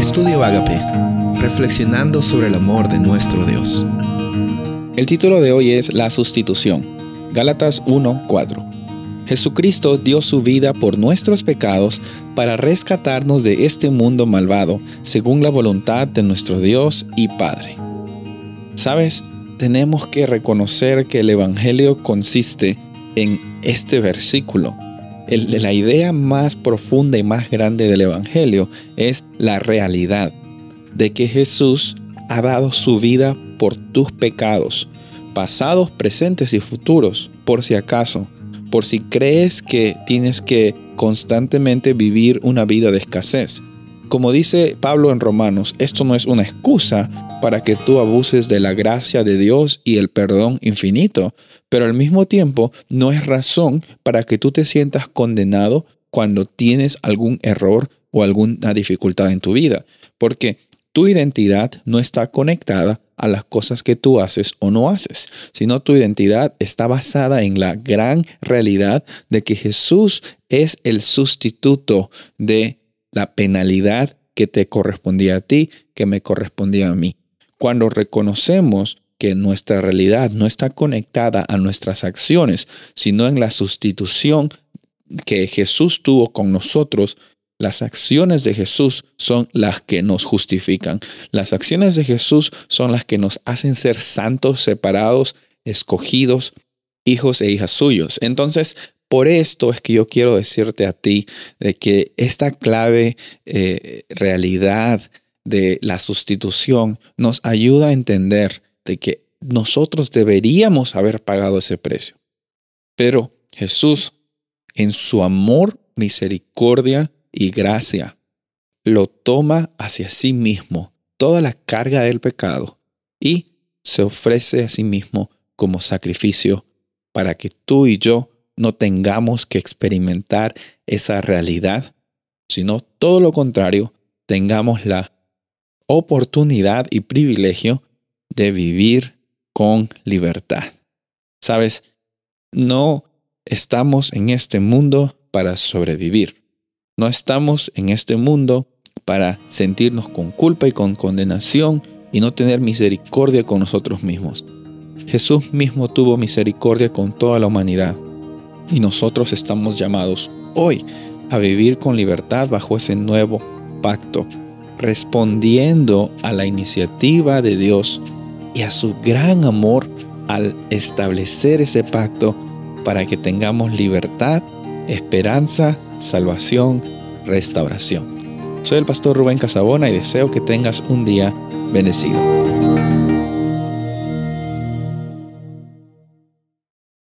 Estudio Agape, reflexionando sobre el amor de nuestro Dios. El título de hoy es La sustitución. Gálatas 1:4. Jesucristo dio su vida por nuestros pecados para rescatarnos de este mundo malvado, según la voluntad de nuestro Dios y Padre. Sabes, tenemos que reconocer que el Evangelio consiste en este versículo la idea más profunda y más grande del Evangelio es la realidad de que Jesús ha dado su vida por tus pecados, pasados, presentes y futuros, por si acaso, por si crees que tienes que constantemente vivir una vida de escasez. Como dice Pablo en Romanos, esto no es una excusa para que tú abuses de la gracia de Dios y el perdón infinito, pero al mismo tiempo no es razón para que tú te sientas condenado cuando tienes algún error o alguna dificultad en tu vida, porque tu identidad no está conectada a las cosas que tú haces o no haces, sino tu identidad está basada en la gran realidad de que Jesús es el sustituto de la penalidad que te correspondía a ti, que me correspondía a mí. Cuando reconocemos que nuestra realidad no está conectada a nuestras acciones, sino en la sustitución que Jesús tuvo con nosotros, las acciones de Jesús son las que nos justifican. Las acciones de Jesús son las que nos hacen ser santos, separados, escogidos, hijos e hijas suyos. Entonces, por esto es que yo quiero decirte a ti de que esta clave eh, realidad de la sustitución nos ayuda a entender de que nosotros deberíamos haber pagado ese precio. Pero Jesús, en su amor, misericordia y gracia, lo toma hacia sí mismo, toda la carga del pecado, y se ofrece a sí mismo como sacrificio para que tú y yo no tengamos que experimentar esa realidad, sino todo lo contrario, tengamos la oportunidad y privilegio de vivir con libertad. Sabes, no estamos en este mundo para sobrevivir. No estamos en este mundo para sentirnos con culpa y con condenación y no tener misericordia con nosotros mismos. Jesús mismo tuvo misericordia con toda la humanidad y nosotros estamos llamados hoy a vivir con libertad bajo ese nuevo pacto, respondiendo a la iniciativa de Dios y a su gran amor al establecer ese pacto para que tengamos libertad, esperanza, salvación, restauración. Soy el pastor Rubén Casabona y deseo que tengas un día bendecido.